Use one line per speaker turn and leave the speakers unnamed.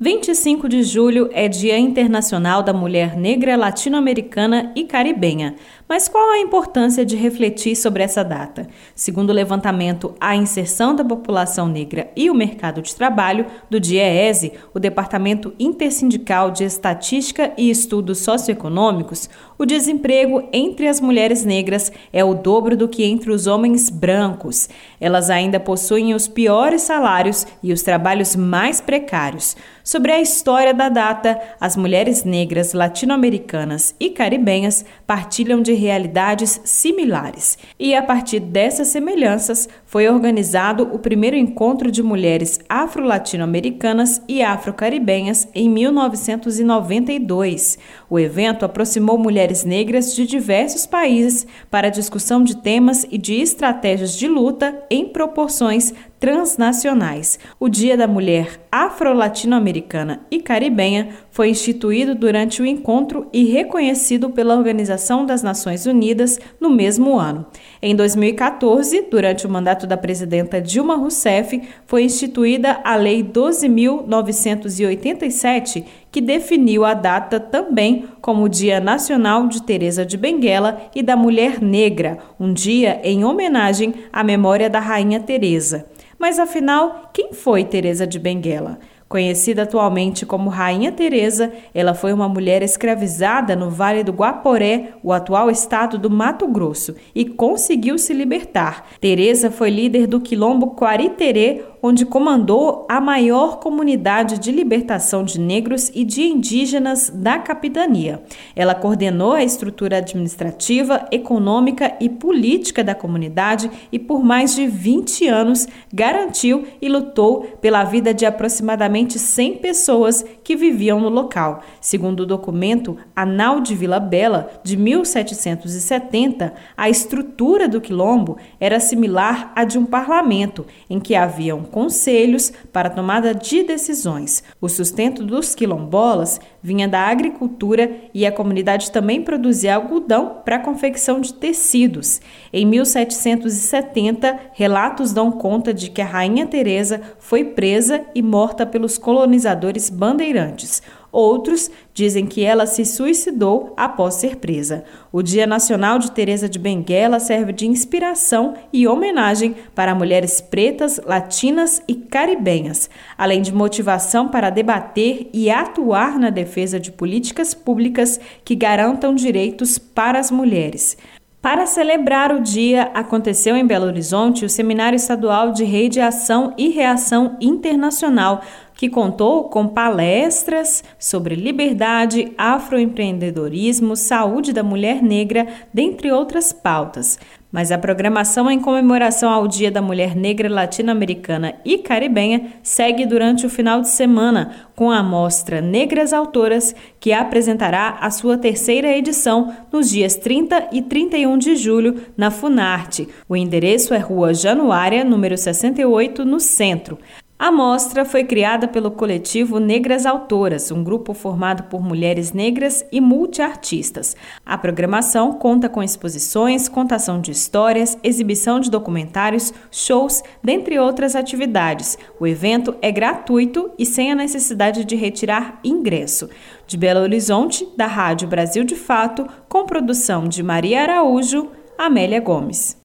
25 de julho é Dia Internacional da Mulher Negra Latino-Americana e Caribenha. Mas qual a importância de refletir sobre essa data? Segundo o levantamento A Inserção da População Negra e o Mercado de Trabalho, do DIEESE, o Departamento Intersindical de Estatística e Estudos Socioeconômicos, o desemprego entre as mulheres negras é o dobro do que entre os homens brancos. Elas ainda possuem os piores salários e os trabalhos mais precários. Sobre a história da data, as mulheres negras latino-americanas e caribenhas partilham de realidades similares. E a partir dessas semelhanças, foi organizado o primeiro encontro de mulheres afro-latino-americanas e afro-caribenhas em 1992. O evento aproximou mulheres negras de diversos países para discussão de temas e de estratégias de luta em proporções transnacionais. O Dia da Mulher Afro-Latino-Americana e Caribenha foi instituído durante o encontro e reconhecido pela Organização das Nações Unidas no mesmo ano. Em 2014, durante o mandato da presidenta Dilma Rousseff, foi instituída a Lei 12.987, que definiu a data também como o Dia Nacional de Teresa de Benguela e da Mulher Negra, um dia em homenagem à memória da Rainha Teresa. Mas afinal, quem foi Teresa de Benguela? Conhecida atualmente como Rainha Teresa, ela foi uma mulher escravizada no Vale do Guaporé, o atual estado do Mato Grosso, e conseguiu se libertar. Teresa foi líder do quilombo Quariterê, onde comandou a maior comunidade de libertação de negros e de indígenas da capitania. Ela coordenou a estrutura administrativa, econômica e política da comunidade e por mais de 20 anos garantiu e lutou pela vida de aproximadamente 100 pessoas que viviam no local. Segundo o documento Anal de Vila Bela de 1770, a estrutura do quilombo era similar à de um parlamento, em que haviam conselhos para tomada de decisões. O sustento dos quilombolas vinha da agricultura e a comunidade também produzia algodão para a confecção de tecidos. Em 1770, relatos dão conta de que a rainha Teresa foi presa e morta pelos colonizadores bandeirantes. Outros dizem que ela se suicidou após ser presa. O Dia Nacional de Teresa de Benguela serve de inspiração e homenagem para mulheres pretas, latinas e caribenhas, além de motivação para debater e atuar na defesa de políticas públicas que garantam direitos para as mulheres. Para celebrar o dia, aconteceu em Belo Horizonte o Seminário Estadual de Rede Ação e Reação Internacional, que contou com palestras sobre liberdade, afroempreendedorismo, saúde da mulher negra, dentre outras pautas. Mas a programação em comemoração ao Dia da Mulher Negra Latino-Americana e Caribenha segue durante o final de semana com a mostra Negras Autoras, que apresentará a sua terceira edição nos dias 30 e 31 de julho na Funarte. O endereço é Rua Januária, número 68, no centro. A mostra foi criada pelo coletivo Negras Autoras, um grupo formado por mulheres negras e multiartistas. A programação conta com exposições, contação de histórias, exibição de documentários, shows, dentre outras atividades. O evento é gratuito e sem a necessidade de retirar ingresso. De Belo Horizonte, da Rádio Brasil de Fato, com produção de Maria Araújo, Amélia Gomes.